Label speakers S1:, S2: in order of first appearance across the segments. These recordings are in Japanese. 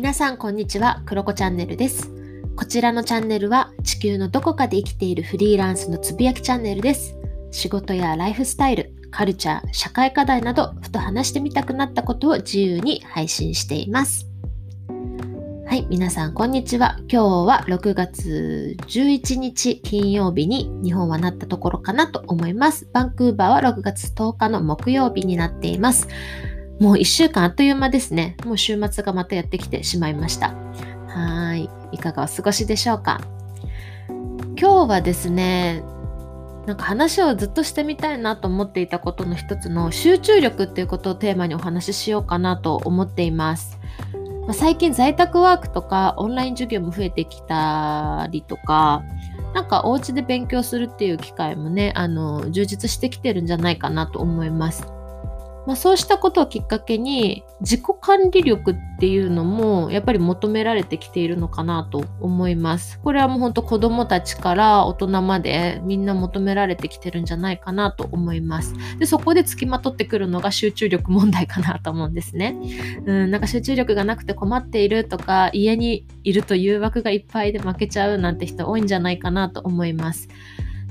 S1: 皆さんこんにちは、クロコチャンネルです。こちらのチャンネルは地球のどこかで生きているフリーランスのつぶやきチャンネルです。仕事やライフスタイル、カルチャー、社会課題など、ふと話してみたくなったことを自由に配信しています。はい、皆さんこんにちは。今日は6月11日金曜日に日本はなったところかなと思います。バンクーバーは6月10日の木曜日になっています。もう1週間あっという間ですね。もう週末がまたやってきてしまいました。はい。いかがお過ごしでしょうか？今日はですね、なんか話をずっとしてみたいなと思っていたことの一つの集中力っていうことをテーマにお話ししようかなと思っています。まあ、最近在宅ワークとかオンライン授業も増えてきたりとか、なんかお家で勉強するっていう機会もね、あの、充実してきてるんじゃないかなと思います。まあ、そうしたことをきっかけに自己管理力っていうのもやっぱり求められてきているのかなと思います。これはもう本当子供たちから大人までみんな求められてきてるんじゃないかなと思います。でそこでつきまとってくるのが集中力問題かなと思うんですね。うん、なんか集中力がなくて困っているとか家にいると誘惑がいっぱいで負けちゃうなんて人多いんじゃないかなと思います。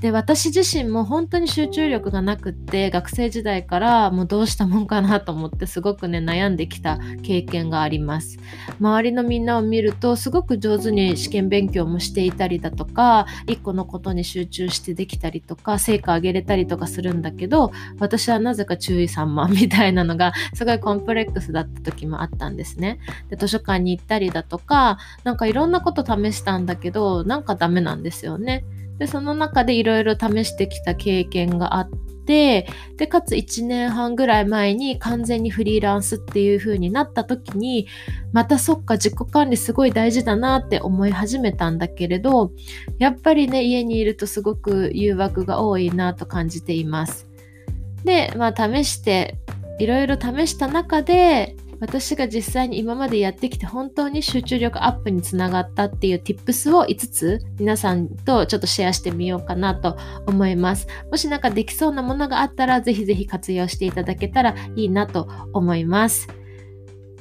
S1: で私自身も本当に集中力がなくって学生時代からもうどうしたもんかなと思ってすごくね悩んできた経験があります。周りのみんなを見るとすごく上手に試験勉強もしていたりだとか一個のことに集中してできたりとか成果上げれたりとかするんだけど私はなぜか注意散漫みたいなのがすごいコンプレックスだった時もあったんですね。で図書館に行ったりだとかなんかいろんなこと試したんだけどなんかダメなんですよね。でその中でいろいろ試してきた経験があってでかつ1年半ぐらい前に完全にフリーランスっていう風になった時にまたそっか自己管理すごい大事だなって思い始めたんだけれどやっぱりね家にいるとすごく誘惑が多いなと感じています。でまあ試していろいろ試した中で私が実際に今までやってきて本当に集中力アップにつながったっていう tips を5つ皆さんとちょっとシェアしてみようかなと思います。もしなんかできそうなものがあったらぜひぜひ活用していただけたらいいなと思います。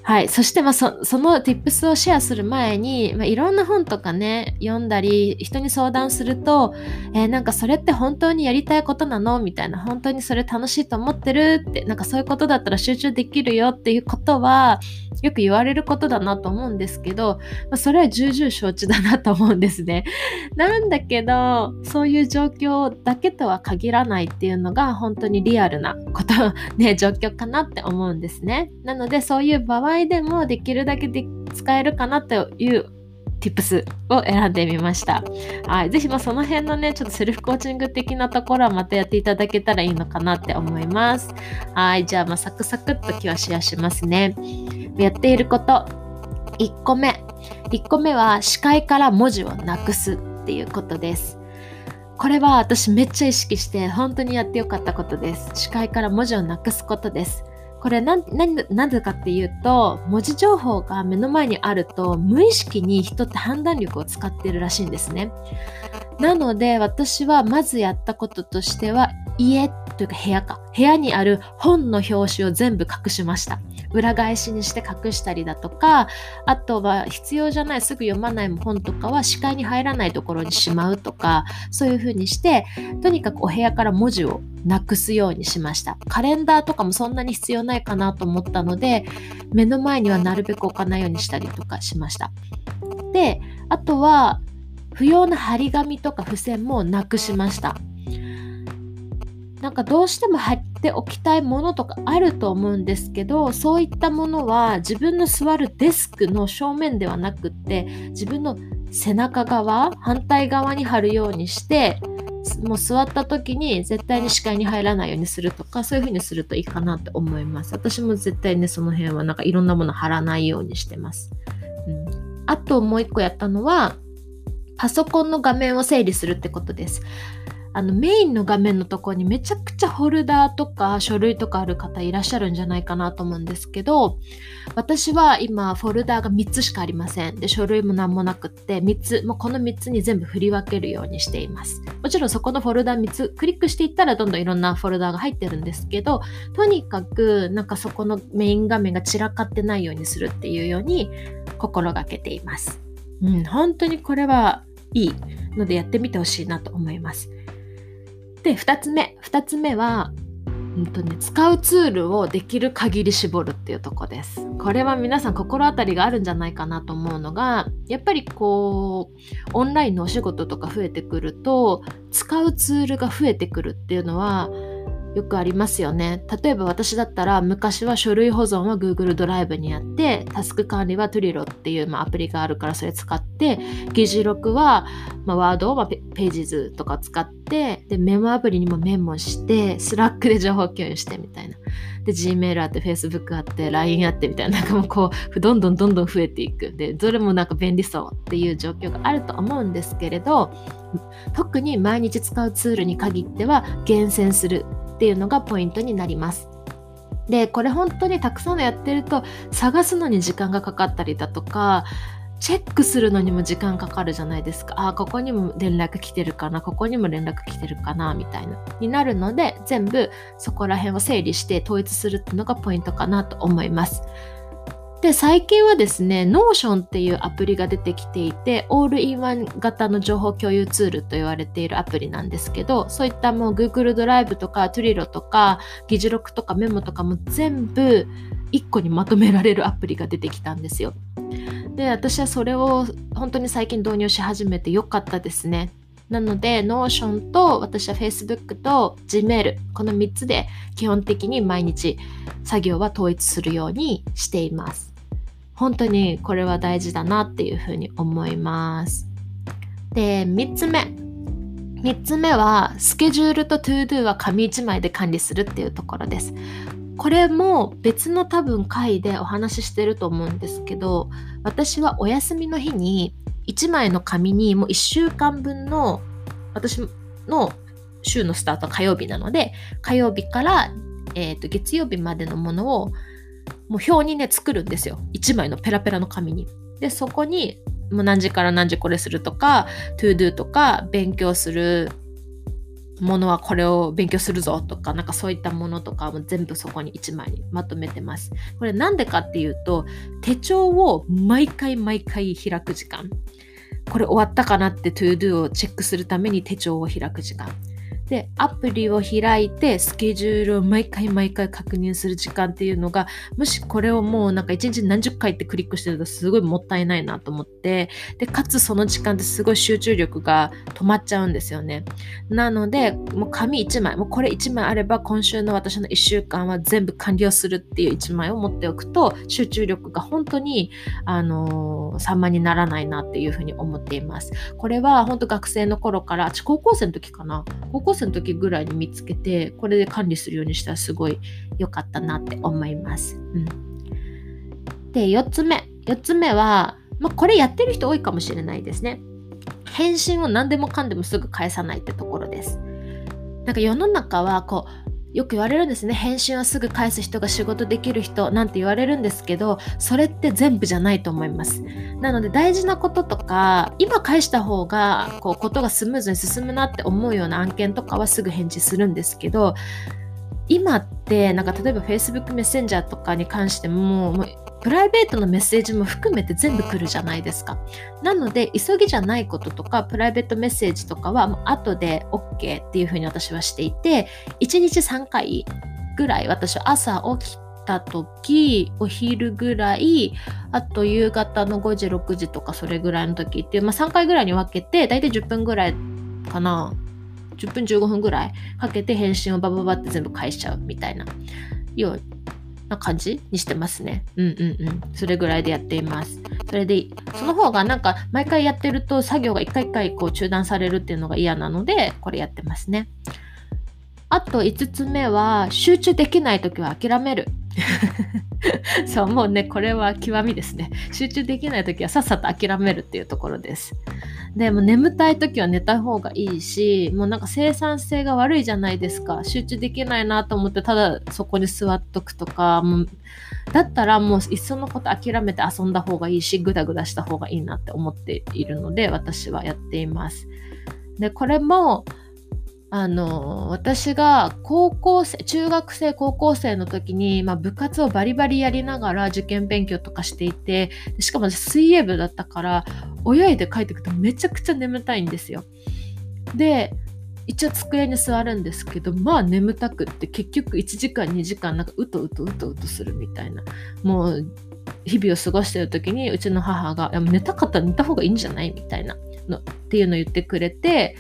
S1: はい。そして、まあ、そその tips をシェアする前に、まあ、いろんな本とかね、読んだり、人に相談すると、えー、なんかそれって本当にやりたいことなの？みたいな、本当にそれ楽しいと思ってるって、なんかそういうことだったら集中できるよっていうことは、よく言われることだなと思うんですけど、まあ、それは重々承知だなと思うんですね。なんだけど、そういう状況だけとは限らないっていうのが本当にリアルなこと、ね、状況かなって思うんですね。なので、そういう場合でもできるだけで使えるかなという tips を選んでみました。はい。ぜひ、まあ、その辺のね、ちょっとセルフコーチング的なところはまたやっていただけたらいいのかなって思います。はい。じゃあ、まあ、サクサクっと今日はシェアしますね。やっていること。1個目。1個目は視界から文字をなくすっていうことです。これは私めっちゃ意識して本当にやってよかったことです。視界から文字をなくすことです。これ何なぜかっていうと文字情報が目の前にあると無意識に人って判断力を使ってるらしいんですね。なので私はまずやったこととしては家というか部屋か部屋にある本の表紙を全部隠しました裏返しにして隠したりだとかあとは必要じゃないすぐ読まない本とかは視界に入らないところにしまうとかそういう風にしてとにかくお部屋から文字をなくすようにしましたカレンダーとかもそんなに必要ないかなと思ったので目の前にはなるべく置かないようにしたりとかしましたであとは不要な張り紙とか付箋もなくしました。なんかどうしても貼っておきたいものとかあると思うんですけどそういったものは自分の座るデスクの正面ではなくって自分の背中側反対側に貼るようにしてもう座った時に絶対に視界に入らないようにするとかそういう風にするといいかなって思います。私も絶対ねその辺はなんかいろんなもの貼らないようにしてます、うん、あともう一個やったのはパソコンの画面を整理するってことです。あのメインの画面のとこにめちゃくちゃフォルダーとか書類とかある方いらっしゃるんじゃないかなと思うんですけど私は今フォルダーが3つしかありませんで書類も何もなくって3つもうこの3つに全部振り分けるようにしていますもちろんそこのフォルダー3つクリックしていったらどんどんいろんなフォルダーが入ってるんですけどとにかくなんかそこのメイン画面が散らかってないようにするっていうように心がけていますうん、本当にこれはいいのでやってみてほしいなと思います。で、2つ目。2つ目は、うんとね、使うツールをできる限り絞るっていうとこです。これは皆さん心当たりがあるんじゃないかなと思うのが、やっぱりこう、オンラインのお仕事とか増えてくると、使うツールが増えてくるっていうのは、よくありますよね。例えば私だったら昔は書類保存は Google ドライブにやってタスク管理は Twilio っていう、まあ、アプリがあるからそれ使って議事録は、まあ、Word を、まあ、ページ図とか使ってでメモアプリにもメモして Slack で情報共有してみたいな。で Gmail あって Facebook あって LINE あってみたいななんかもうこうどんどんどんどん増えていく。でどれもなんか便利そうっていう状況があると思うんですけれど特に毎日使うツールに限っては厳選するっていうのがポイントになります。でこれ本当にたくさんのやってると探すのに時間がかかったりだとかチェックするのにも時間かかるじゃないですか。あ、ここにも連絡来てるかな、ここにも連絡来てるかな、みたいな。になるので、全部そこら辺を整理して統一するっていうのがポイントかなと思います。で、最近はですね、Notion っていうアプリが出てきていて、オールインワン型の情報共有ツールと言われているアプリなんですけど、そういったもう Google ドライブとか Twilio とか議事録とかメモとかも全部1個にまとめられるアプリが出てきたんですよ。で、私はそれを本当に最近導入し始めてよかったですね。なので、Notion と私は Facebook と Gmail、この3つで基本的に毎日作業は統一するようにしています。本当にこれは大事だなっていうふうに思います。で、3つ目。3つ目は、スケジュールと ToDo は紙1枚で管理するっていうところです。これも別の多分回でお話ししてると思うんですけど、私はお休みの日に1枚の紙にもう1週間分の私の週のスタートは火曜日なので火曜日から、えー、と月曜日までのものをもう表にね作るんですよ1枚のペラペラの紙に。でそこにもう何時から何時これするとか ToDo とか勉強するものはこれを勉強するぞとか、なんかそういったものとかも全部そこに1枚にまとめてます。これなんでかっていうと、手帳を毎回毎回開く時間。これ終わったかなって ToDo をチェックするために手帳を開く時間。で、アプリを開いて、スケジュールを毎回毎回確認する時間っていうのが、もしこれをもうなんか一日何十回ってクリックしてるとすごいもったいないなと思って、で、かつその時間ってすごい集中力が止まっちゃうんですよね。なので、もう紙1枚、もうこれ1枚あれば今週の私の1週間は全部完了するっていう1枚を持っておくと、集中力が本当に、あのー、散漫にならないなっていうふうに思っています。これは本当学生の頃から、高校生の時かな？高校生の時ぐらいに見つけてこれで管理するようにしたらすごい良かったなって思います。うん、で4つ目4つ目は、まあ、これやってる人多いかもしれないですね。返信を何でもかんでもすぐ返さないってところです。なんか世の中はこうよく言われるんですね。返信はすぐ返す人が仕事できる人なんて言われるんですけどそれって全部じゃないと思います。なので大事なこととか今返した方がこうことがスムーズに進むなって思うような案件とかはすぐ返事するんですけど今ってなんか例えば Facebook メッセンジャーとかに関してももうプライベートのメッセージも含めて全部来るじゃないですか。なので、急ぎじゃないこととか、プライベートメッセージとかは、後で OK っていうふうに私はしていて、1日3回ぐらい私は朝起きた時、お昼ぐらい、あと夕方の5時、6時とかそれぐらいの時っていう、まあ3回ぐらいに分けて、だいたい10分ぐらいかな。10分15分ぐらいかけて返信をバババって全部返しちゃうみたいなような感じにしてますね。うんうんうん。それぐらいでやっています。それで、その方がなんか毎回やってると作業が一回一回こう中断されるっていうのが嫌なので、これやってますね。あと5つ目は、集中できない時は諦める。そうもうねこれは極みですね。集中できない時はさっさと諦めるっていうところです。でも眠たい時は寝た方がいいしもうなんか生産性が悪いじゃないですか。集中できないなと思ってただそこに座っとくとか。もうだったらもういっそのこと諦めて遊んだ方がいいしグダグダした方がいいなって思っているので私はやっています。でこれもあの私が高校生中学生高校生の時に、まあ、部活をバリバリやりながら受験勉強とかしていてしかも水泳部だったから泳いで帰ってくるとめちゃくちゃ眠たいんですよ。で一応机に座るんですけどまあ眠たくって結局1時間2時間なんかうとうとうとうとするみたいなもう日々を過ごしてる時にうちの母が「寝たかったら寝た方がいいんじゃない?」みたいなのっていうのを言ってくれて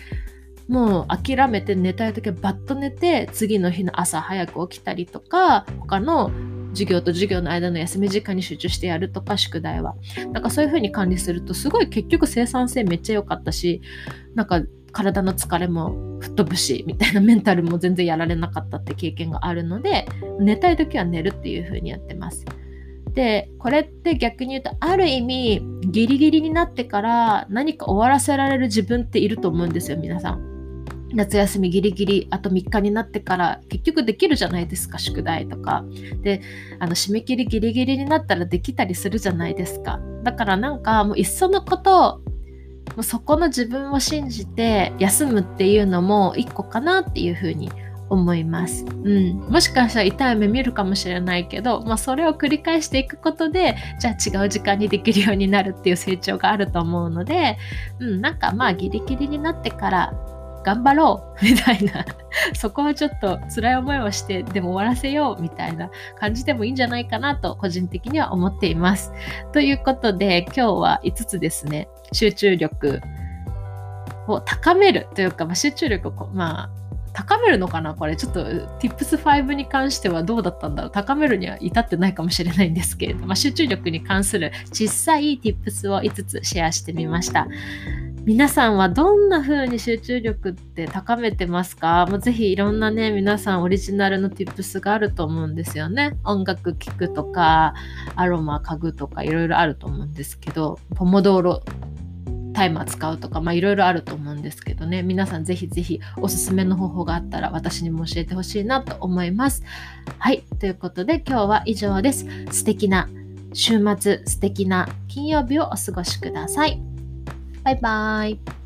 S1: もう諦めて寝たい時はバッと寝て次の日の朝早く起きたりとか他の授業と授業の間の休み時間に集中してやるとか宿題はなんかそういう風に管理するとすごい結局生産性めっちゃ良かったしなんか体の疲れも吹っ飛ぶしみたいなメンタルも全然やられなかったって経験があるので寝たい時は寝るっていう風にやってます。でこれって逆に言うとある意味ギリギリになってから何か終わらせられる自分っていると思うんですよ皆さん。夏休みギリギリあと3日になってから結局できるじゃないですか宿題とか。であの締め切りギリギリになったらできたりするじゃないですか。だからなんかもういっそのこともうそこの自分を信じて休むっていうのも一個かなっていうふうに思います、うん、もしかしたら痛い目見るかもしれないけど、まあ、それを繰り返していくことでじゃあ違う時間にできるようになるっていう成長があると思うので、うん、なんかまあギリギリになってから頑張ろうみたいな そこはちょっと辛い思いをしてでも終わらせようみたいな感じでもいいんじゃないかなと個人的には思っています。ということで今日は5つですね集中力を高めるというか、まあ、集中力をまあ高めるのかなこれちょっと Tips5 に関してはどうだったんだろう高めるには至ってないかもしれないんですけれど、まあ、集中力に関する小さい Tips を5つシェアしてみました。皆さんはどんな風に集中力って高めてますか？もうぜひいろんなね、皆さんオリジナルの tips があると思うんですよね。音楽聴くとか、アロマ嗅ぐとかいろいろあると思うんですけど、ポモドーロタイマー使うとか、まあいろいろあると思うんですけどね、皆さんぜひぜひおすすめの方法があったら私にも教えてほしいなと思います。はい、ということで今日は以上です。素敵な週末、素敵な金曜日をお過ごしください。バイバイ。